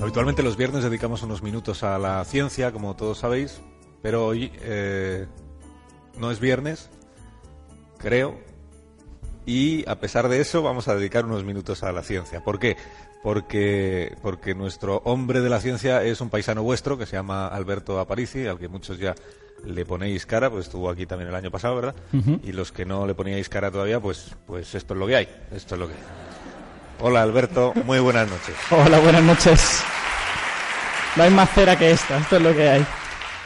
Habitualmente los viernes dedicamos unos minutos a la ciencia, como todos sabéis, pero hoy eh, no es viernes, creo, y a pesar de eso vamos a dedicar unos minutos a la ciencia. ¿Por qué? Porque, porque nuestro hombre de la ciencia es un paisano vuestro que se llama Alberto Aparici, al que muchos ya le ponéis cara, pues estuvo aquí también el año pasado, ¿verdad? Y los que no le poníais cara todavía, pues, pues esto es lo que hay, esto es lo que hay. Hola Alberto, muy buenas noches. Hola, buenas noches. No hay más cera que esta, esto es lo que hay.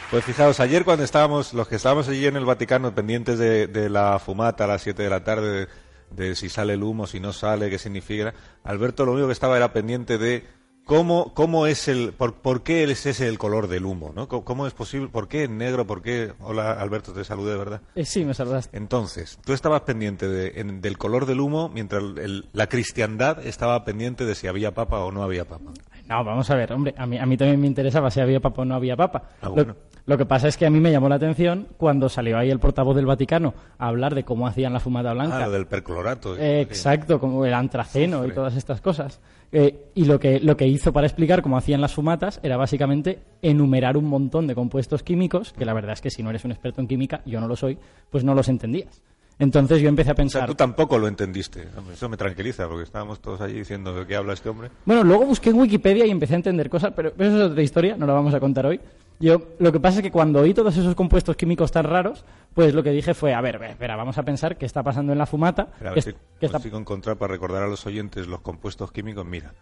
Pues fijaos, ayer cuando estábamos, los que estábamos allí en el Vaticano pendientes de, de la fumata a las 7 de la tarde, de, de si sale el humo, si no sale, qué significa, Alberto lo único que estaba era pendiente de cómo, cómo es el, por, por qué es ese el color del humo, ¿no? ¿Cómo, cómo es posible, por qué en negro, por qué, hola Alberto, te saludé, ¿verdad? Eh, sí, me saludaste. Entonces, tú estabas pendiente de- en- del color del humo, mientras el- la cristiandad estaba pendiente de si había papa o no había papa. No, vamos a ver, hombre, a mí, a mí también me interesaba si había papa o no había papa. Ah, Lo- bueno. lo, que pasa es que a mí me llamó la atención cuando salió ahí el portavoz del Vaticano a hablar de cómo hacían la fumata blanca. Ah, del perclorato. Eh, Exacto, como el antraceno y todas estas cosas. Eh, y lo que, lo que hizo para explicar cómo hacían las fumatas era básicamente enumerar un montón de compuestos químicos, que la verdad es que si no eres un experto en química, yo no lo soy, pues no los entendías. Entonces yo empecé a O sea, pensar... tú tampoco lo entendiste. Eso me tranquiliza, porque estábamos todos allí diciendo de qué habla este hombre. Bueno, luego busqué en Wikipedia y empecé a entender cosas, pero eso es otra historia, no la vamos a contar hoy. Yo, lo que pasa es que cuando oí todos esos compuestos químicos tan raros, pues lo que dije fue, a ver, ve, espera, vamos a pensar qué está pasando en la fumata. Espera, a ver es- si está- encontrar para recordar a los oyentes los compuestos químicos. Mira,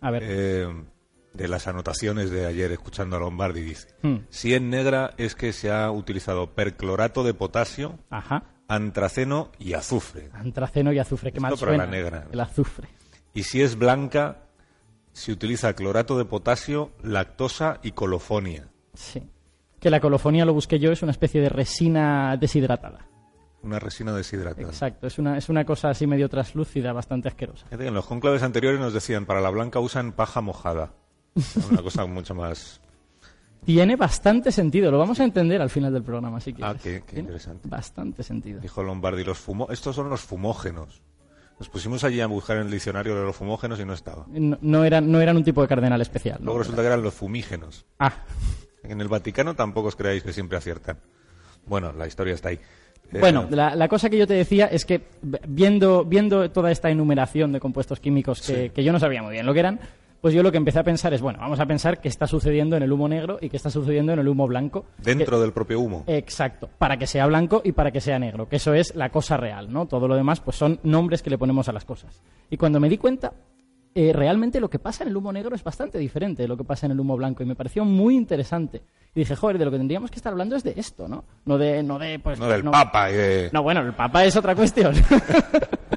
A ver, eh, de las anotaciones de ayer escuchando a Lombardi dice: Hmm. Si en negra es que se ha utilizado perclorato de potasio, ajá, antraceno y azufre. antraceno y azufre, qué Esto mal para la suena, negra. el azufre. Y si es blanca, se utiliza clorato de potasio, lactosa y colofonia. Sí. Que la colofonía lo busqué yo, es una especie de resina deshidratada. Una resina deshidratada. Exacto, es una, es una cosa así medio traslúcida, bastante asquerosa. Que en los conclaves anteriores nos decían, para la blanca usan paja mojada. Una cosa mucho más... Tiene bastante sentido, lo vamos a entender al final del programa, si quieres. Ah, qué- interesante. Bastante sentido. Dijo Lombardi, los fumo... estos son los fumógenos. Nos pusimos allí a buscar en el diccionario de los fumógenos y no estaba. No, no eran, no eran un tipo de cardenal especial. ¿no? Luego resulta que eran los fumígenos. Ah, En el Vaticano tampoco os creáis que siempre aciertan. Bueno, la historia está ahí. Eh, bueno, la, la cosa que yo te decía es que viendo, viendo toda esta enumeración de compuestos químicos que, Sí. que yo no sabía muy bien lo que eran, pues yo lo que empecé a pensar es, bueno, vamos a pensar qué está sucediendo en el humo negro y qué está sucediendo en el humo blanco. Dentro del propio humo. Que- exacto, para que sea blanco y para que sea negro, que eso es la cosa real, ¿no? Todo lo demás pues son nombres que le ponemos a las cosas. Y cuando me di cuenta, eh, realmente lo que pasa en el humo negro es bastante diferente de lo que pasa en el humo blanco y me pareció muy interesante. Y dije, joder, de lo que tendríamos que estar hablando es de esto, ¿no? No de, no de, pues, no del Papa. y de- no, bueno, el Papa es otra cuestión.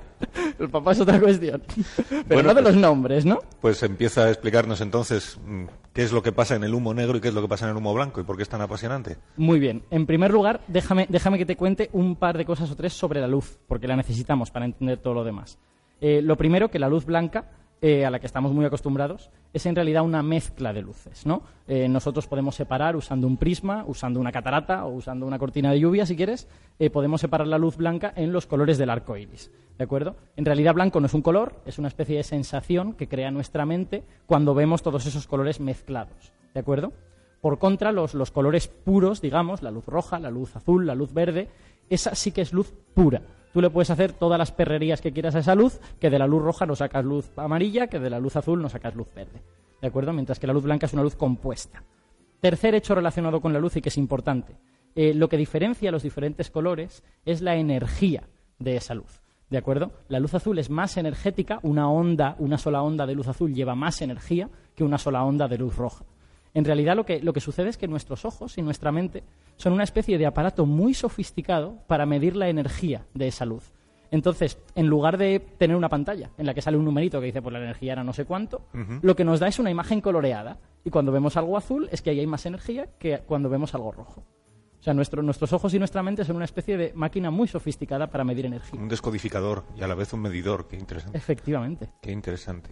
el Papa es otra cuestión. Pero Bueno, no de pues- los nombres, ¿no? Pues empieza a explicarnos entonces mm, qué es lo que pasa en el humo negro y qué es lo que pasa en el humo blanco y por qué es tan apasionante. Muy bien. En primer lugar, déjame, déjame que te cuente un par de cosas o tres sobre la luz, porque la necesitamos para entender todo lo demás. Eh, lo primero, que la luz blanca, eh, a la que estamos muy acostumbrados, es en realidad una mezcla de luces, ¿no? Eh, nosotros podemos separar usando un prisma, usando una catarata o usando una cortina de lluvia, si quieres, eh, podemos separar la luz blanca en los colores del arco iris, ¿de acuerdo? En realidad, blanco no es un color, es una especie de sensación que crea nuestra mente cuando vemos todos esos colores mezclados, ¿de acuerdo? Por contra, los, los colores puros, digamos, la luz roja, la luz azul, la luz verde, esa sí que es luz pura. Tú le puedes hacer todas las perrerías que quieras a esa luz, que de la luz roja no sacas luz amarilla, que de la luz azul no sacas luz verde. ¿De acuerdo? Mientras que la luz blanca es una luz compuesta. Tercer hecho relacionado con la luz y que es importante. Eh, lo que diferencia los diferentes colores es la energía de esa luz. ¿De acuerdo? La luz azul es más energética, una onda, una sola onda de luz azul lleva más energía que una sola onda de luz roja. En realidad lo que, lo que sucede es que nuestros ojos y nuestra mente son una especie de aparato muy sofisticado para medir la energía de esa luz. Entonces, en lugar de tener una pantalla en la que sale un numerito que dice pues la energía era no sé cuánto, lo que nos da es una imagen coloreada. Y cuando vemos algo azul es que ahí hay más energía que cuando vemos algo rojo. O sea, nuestro- nuestros ojos y nuestra mente son una especie de máquina muy sofisticada para medir energía. Un descodificador y a la vez un medidor. Qué interesante. Efectivamente. Qué interesante.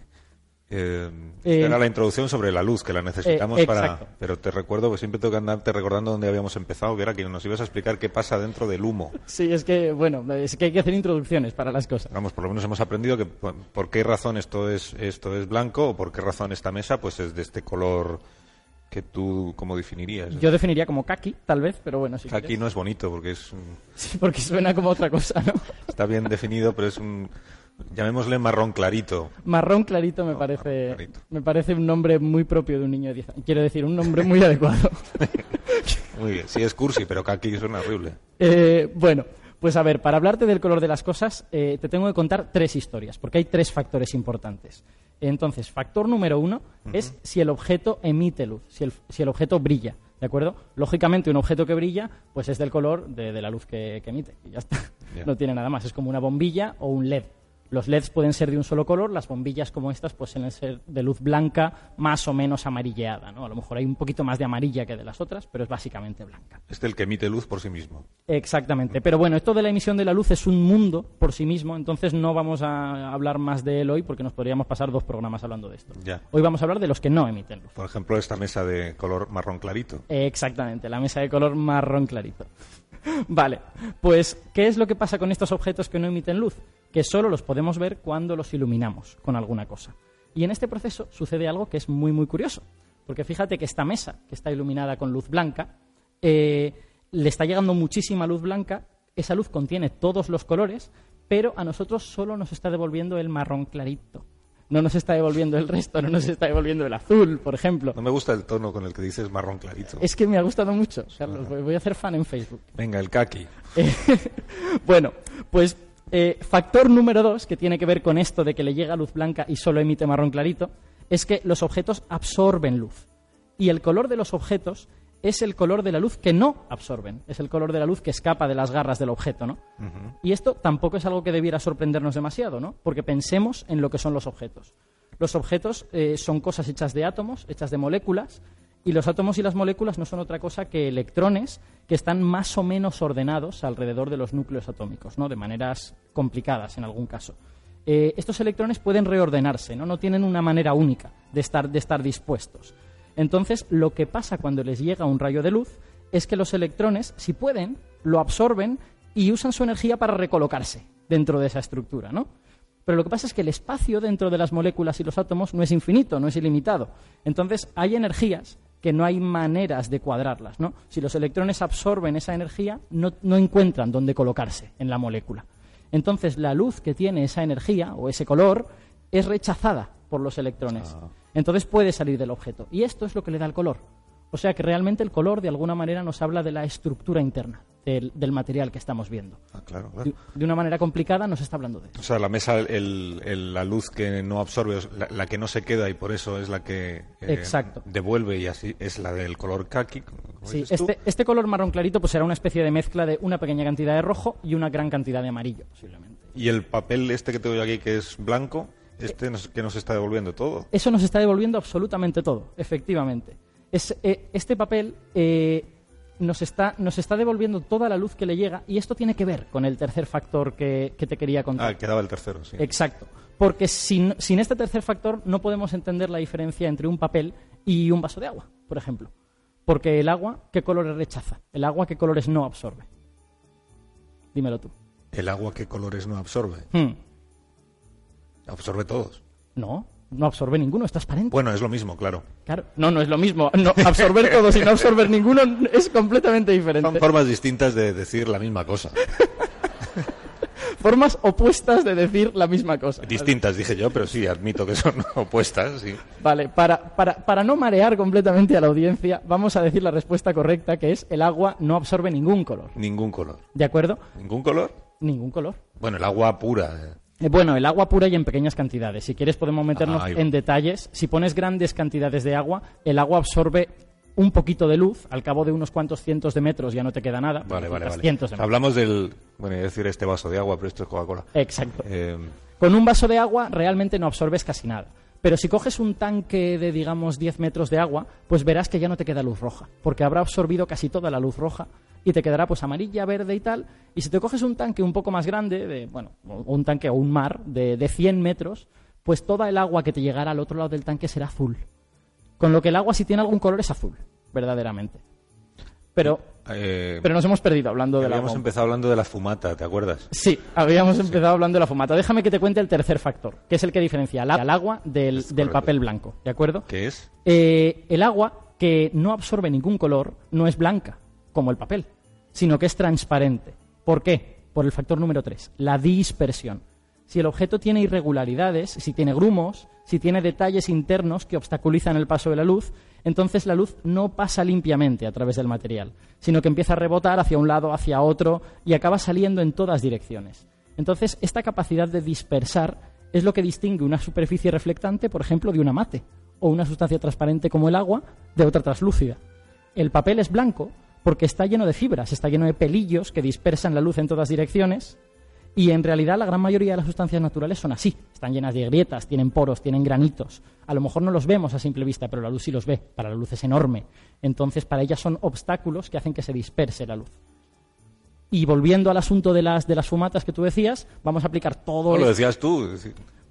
Eh, Eh, era la introducción sobre la luz, que la necesitamos eh, para... Pero te recuerdo que siempre tengo que andarte recordando dónde habíamos empezado, que era que nos ibas a explicar qué pasa dentro del humo. Sí, es que, bueno, es que hay que hacer introducciones para las cosas. Vamos, por lo menos hemos aprendido que por, por qué razón esto es, esto es blanco o por qué razón esta mesa pues es de este color que tú, ¿cómo definirías? Yo definiría como kaki, tal vez, pero bueno, si Aquí quieres. no es bonito porque es Sí, porque suena como otra cosa, ¿no? está bien definido, pero es un... Llamémosle marrón clarito. Marrón clarito me parece, clarito. me parece un nombre muy propio de un niño de 10 años. Quiero decir, un nombre muy adecuado. Muy bien, sí es cursi, pero kaki suena horrible. Eh, bueno, pues a ver, para hablarte del color de las cosas, eh, te tengo que contar tres historias, porque hay tres factores importantes. Entonces, factor número uno es si el objeto emite luz, si el, si el objeto brilla, ¿de acuerdo? Lógicamente, un objeto que brilla, pues es del color de, de la luz que, que emite, y ya está. No tiene nada más, es como una bombilla o un LED. Los LEDs pueden ser de un solo color, las bombillas como estas pues suelen ser de luz blanca más o menos amarilleada, ¿no? A lo mejor hay un poquito más de amarilla que de las otras, pero es básicamente blanca. Este el que emite luz por sí mismo. Exactamente. Pero bueno, esto de la emisión de la luz es un mundo por sí mismo, entonces no vamos a hablar más de él hoy porque nos podríamos pasar dos programas hablando de esto. Ya. Hoy vamos a hablar de los que no emiten luz. Por ejemplo, esta mesa de color marrón clarito. Exactamente, la mesa de color marrón clarito. Vale, pues ¿qué es lo que pasa con estos objetos que no emiten luz? Que solo los podemos ver cuando los iluminamos con alguna cosa. Y en este proceso sucede algo que es muy muy curioso, porque fíjate que esta mesa, que está iluminada con luz blanca, eh, le está llegando muchísima luz blanca, esa luz contiene todos los colores, pero a nosotros solo nos está devolviendo el marrón clarito. No nos está devolviendo el resto, no nos está devolviendo el azul, por ejemplo. No me gusta el tono con el que dices marrón clarito. Es que me ha gustado mucho, Carlos. Voy a hacer fan en Facebook. Venga, el kaki. Bueno, pues eh, factor número dos, que tiene que ver con esto de que le llega luz blanca y solo emite marrón clarito, es que los objetos absorben luz. Y el color de los objetos es el color de la luz que no absorben. Es el color de la luz que escapa de las garras del objeto, ¿no? Y esto tampoco es algo que debiera sorprendernos demasiado, ¿no? Porque pensemos en lo que son los objetos. Los objetos eh, son cosas hechas de átomos, hechas de moléculas, y los átomos y las moléculas no son otra cosa que electrones que están más o menos ordenados alrededor de los núcleos atómicos, ¿no? De maneras complicadas en algún caso. Eh, estos electrones pueden reordenarse, ¿no? No tienen una manera única de estar, de estar dispuestos. Entonces, lo que pasa cuando les llega un rayo de luz es que los electrones, si pueden, lo absorben y usan su energía para recolocarse dentro de esa estructura, ¿no? Pero lo que pasa es que el espacio dentro de las moléculas y los átomos no es infinito, no es ilimitado. Entonces, hay energías que no hay maneras de cuadrarlas, ¿no? Si los electrones absorben esa energía, no, no encuentran dónde colocarse en la molécula. Entonces, la luz que tiene esa energía o ese color es rechazada por los electrones. Entonces puede salir del objeto. Y esto es lo que le da el color. O sea que realmente el color de alguna manera nos habla de la estructura interna del, del material que estamos viendo. Ah, claro, claro. De, de una manera complicada nos está hablando de eso. O sea, la mesa, el- el- la luz que no absorbe, la, la que no se queda y por eso es la que eh, Exacto. devuelve y así es la del color kaki. como Sí, este, este color marrón clarito pues será una especie de mezcla de una pequeña cantidad de rojo y una gran cantidad de amarillo, posiblemente. Y el papel este que te doy aquí, que es blanco, este nos, que nos está devolviendo todo. Eso nos está devolviendo absolutamente todo, efectivamente. Es, eh, este papel eh, nos, está, nos está devolviendo toda la luz que le llega y esto tiene que ver con el tercer factor que, que te quería contar. Ah, quedaba el tercero, sí. Exacto. Porque sin, sin este tercer factor no podemos entender la diferencia entre un papel y un vaso de agua, por ejemplo. Porque el agua, ¿qué colores rechaza? El agua, ¿qué colores no absorbe? Dímelo tú. El agua, ¿qué colores no absorbe? Hmm. Absorbe todos. No, no absorbe ninguno, es transparente. Bueno, es lo mismo, claro. Claro. No, no es lo mismo. No, absorber todos y no absorber ninguno es completamente Son diferente. formas distintas de decir la misma cosa. Formas opuestas de decir la misma cosa. Distintas, dije yo, pero sí, admito que son opuestas, sí. Vale, para, para, para no marear completamente a la audiencia, vamos a decir la respuesta correcta, que es el agua no absorbe ningún color. Ningún color. ¿De acuerdo? ¿Ningún color? Ningún color. Bueno, el agua pura. Eh. Bueno, el agua pura y en pequeñas cantidades. Si quieres podemos meternos en detalles. Si pones grandes cantidades de agua, el agua absorbe un poquito de luz. Al cabo de unos cuantos cientos de metros ya no te queda nada. Vale, vale, vale. Cientos de metros. Hablamos del. Bueno, iba a decir este vaso de agua, pero esto es Coca-Cola. Exacto. Eh, Con un vaso de agua realmente no absorbes casi nada. Pero si coges un tanque de, digamos, 10 metros de agua, pues verás que ya no te queda luz roja, porque habrá absorbido casi toda la luz roja y te quedará pues amarilla, verde y tal. Y si te coges un tanque un poco más grande, de, bueno, un tanque o un mar de, de 100 metros, pues toda el agua que te llegará al otro lado del tanque será azul. Con lo que el agua si tiene algún color es azul, verdaderamente. Pero, eh, pero nos hemos perdido hablando de la habíamos empezado hablando de la fumata, ¿te acuerdas? Sí, habíamos empezado hablando de la fumata. Déjame que te cuente el tercer factor, que es el que diferencia al al agua del, del papel blanco, ¿de acuerdo? ¿Qué es? Eh, el agua que no absorbe ningún color no es blanca, como el papel, sino que es transparente. ¿Por qué? Por el factor número 3, la dispersión. Si el objeto tiene irregularidades, si tiene grumos, si tiene detalles internos que obstaculizan el paso de la luz, entonces la luz no pasa limpiamente a través del material, sino que empieza a rebotar hacia un lado, hacia otro y acaba saliendo en todas direcciones. Entonces, esta capacidad de dispersar es lo que distingue una superficie reflectante, por ejemplo, de una mate, o una sustancia transparente como el agua de otra translúcida. El papel es blanco porque está lleno de fibras, está lleno de pelillos que dispersan la luz en todas direcciones y en realidad la gran mayoría de las sustancias naturales son así. Están llenas de grietas, tienen poros, tienen granitos. A lo mejor no los vemos a simple vista, pero la luz sí los ve. Para la luz es enorme. Entonces, para ellas son obstáculos que hacen que se disperse la luz. Y volviendo al asunto de las, de las fumatas que tú decías, vamos a aplicar todo... No, lo decías tú.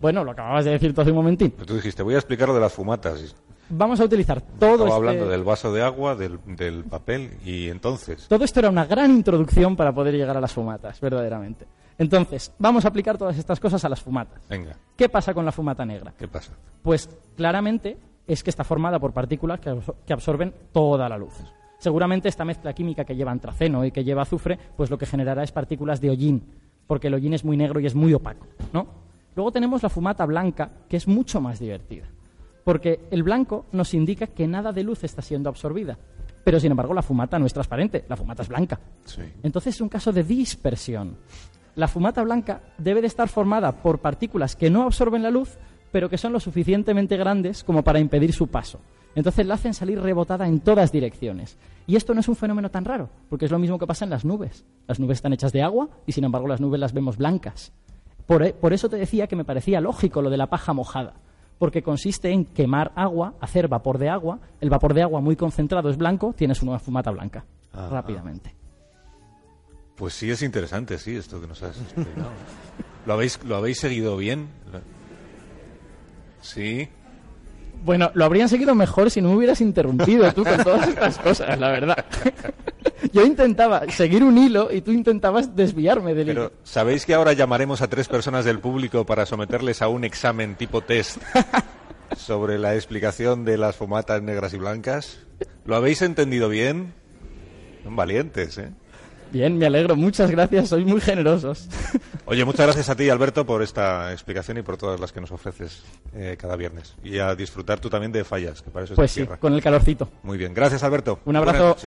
Bueno, lo acababas de decir tú hace un momentín. Tú dijiste, voy a explicar lo de las fumatas. Vamos a utilizar todo Estaba este- hablando del vaso de agua, del, del papel, y entonces. Todo esto era una gran introducción para poder llegar a las fumatas, verdaderamente. Entonces, vamos a aplicar todas estas cosas a las fumatas. Venga, ¿Qué pasa con la fumata negra? ¿qué pasa? Pues claramente es que está formada por partículas que, absor- que absorben toda la luz. Seguramente esta mezcla química que lleva antraceno y que lleva azufre, pues lo que generará es partículas de hollín, porque el hollín es muy negro y es muy opaco, ¿no? Luego tenemos la fumata blanca, que es mucho más divertida, porque el blanco nos indica que nada de luz está siendo absorbida, pero sin embargo la fumata no es transparente, la fumata es blanca. Sí. Entonces es un caso de dispersión. La fumata blanca debe de estar formada por partículas que no absorben la luz, pero que son lo suficientemente grandes como para impedir su paso. Entonces la hacen salir rebotada en todas direcciones. Y esto no es un fenómeno tan raro, porque es lo mismo que pasa en las nubes. Las nubes están hechas de agua y sin embargo las nubes las vemos blancas. Por, por eso te decía que me parecía lógico lo de la paja mojada, porque consiste en quemar agua, hacer vapor de agua, el vapor de agua muy concentrado es blanco, tienes una fumata blanca, Ajá. rápidamente. Pues sí, es interesante, sí, esto que nos has explicado. ¿Lo habéis, ¿Lo habéis seguido bien? Sí. Bueno, lo habrían seguido mejor si no me hubieras interrumpido tú con todas estas cosas, la verdad. Yo intentaba seguir un hilo y tú intentabas desviarme del Pero hilo. ¿sabéis que ahora llamaremos a tres personas del público para someterles a un examen tipo test sobre la explicación de las fumatas negras y blancas? ¿Lo habéis entendido bien? Son valientes, ¿eh? Bien, me alegro, muchas gracias, sois muy generosos. Oye, muchas gracias a ti, Alberto, por esta explicación y por todas las que nos ofreces eh, cada viernes. Y a disfrutar tú también de fallas, que para eso es Pues sí, tierra. con el calorcito. Muy bien, gracias, Alberto. Un abrazo.